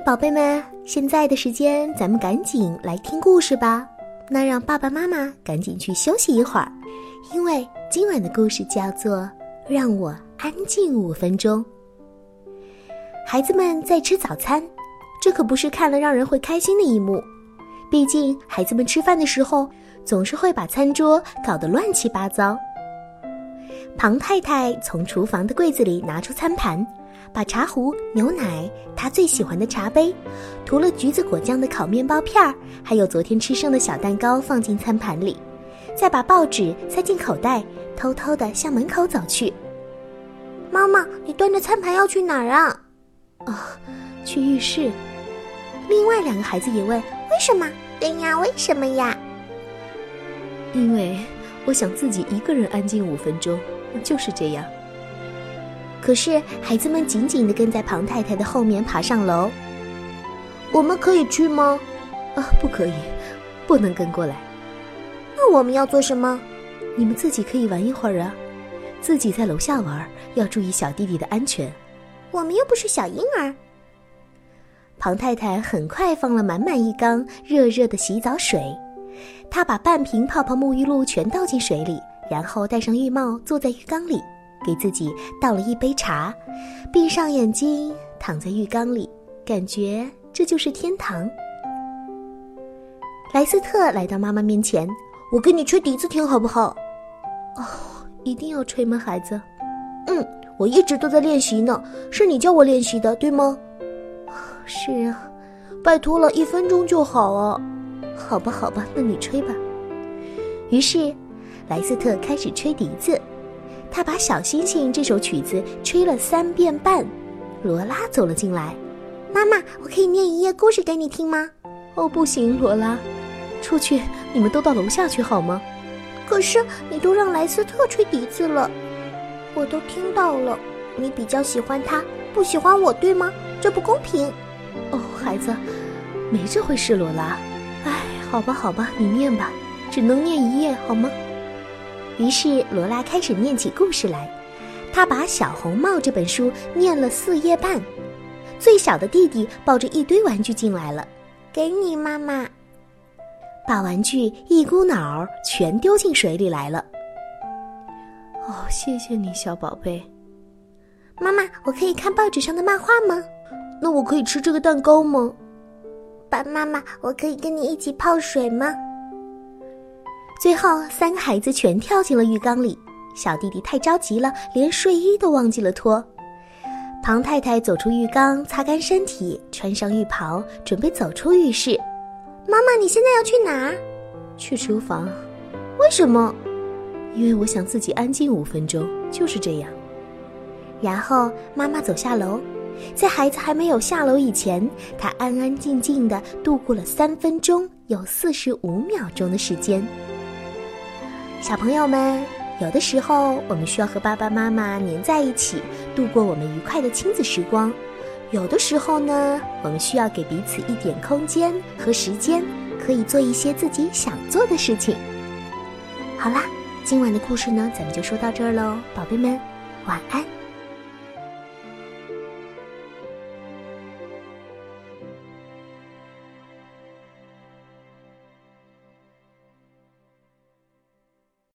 宝贝们，现在的时间咱们赶紧来听故事吧。那让爸爸妈妈赶紧去休息一会儿，因为今晚的故事叫做《让我安静五分钟》。孩子们在吃早餐，这可不是看了让人会开心的一幕。毕竟孩子们吃饭的时候总是会把餐桌搞得乱七八糟。庞太太从厨房的柜子里拿出餐盘。把茶壶、牛奶、她最喜欢的茶杯，涂了橘子果酱的烤面包片儿，还有昨天吃剩的小蛋糕放进餐盘里，再把报纸塞进口袋，偷偷的向门口走去。妈妈，你端着餐盘要去哪儿啊？啊，去浴室。另外两个孩子也问：为什么？对呀，为什么呀？因为我想自己一个人安静五分钟，就是这样。可是孩子们紧紧地跟在庞太太的后面爬上楼。我们可以去吗？啊，不可以，不能跟过来。那我们要做什么？你们自己可以玩一会儿啊，自己在楼下玩，要注意小弟弟的安全。我们又不是小婴儿。庞太太很快放了满满一缸热热的洗澡水，她把半瓶泡泡沐浴露全倒进水里，然后戴上浴帽，坐在浴缸里。给自己倒了一杯茶，闭上眼睛，躺在浴缸里，感觉这就是天堂。莱斯特来到妈妈面前：“我给你吹笛子听好不好？”“哦，一定要吹吗，孩子？”“嗯，我一直都在练习呢，是你教我练习的，对吗？”“是啊，拜托了，一分钟就好啊。”“好吧，好吧，那你吹吧。”于是，莱斯特开始吹笛子。他把《小星星》这首曲子吹了三遍半，罗拉走了进来。妈妈，我可以念一页故事给你听吗？哦，不行，罗拉，出去，你们都到楼下去好吗？可是你都让莱斯特吹笛子了，我都听到了。你比较喜欢他，不喜欢我，对吗？这不公平。哦，孩子，没这回事，罗拉。哎，好吧，好吧，你念吧，只能念一页，好吗？于是罗拉开始念起故事来，她把《小红帽》这本书念了四页半。最小的弟弟抱着一堆玩具进来了，给你妈妈，把玩具一股脑儿全丢进水里来了。哦，谢谢你，小宝贝。妈妈，我可以看报纸上的漫画吗？那我可以吃这个蛋糕吗？爸，妈妈，我可以跟你一起泡水吗？最后，三个孩子全跳进了浴缸里。小弟弟太着急了，连睡衣都忘记了脱。庞太太走出浴缸，擦干身体，穿上浴袍，准备走出浴室。妈妈，你现在要去哪？去厨房。为什么？因为我想自己安静五分钟，就是这样。然后妈妈走下楼，在孩子还没有下楼以前，她安安静静的度过了三分钟有四十五秒钟的时间。小朋友们，有的时候我们需要和爸爸妈妈黏在一起，度过我们愉快的亲子时光；有的时候呢，我们需要给彼此一点空间和时间，可以做一些自己想做的事情。好啦，今晚的故事呢，咱们就说到这儿喽，宝贝们，晚安。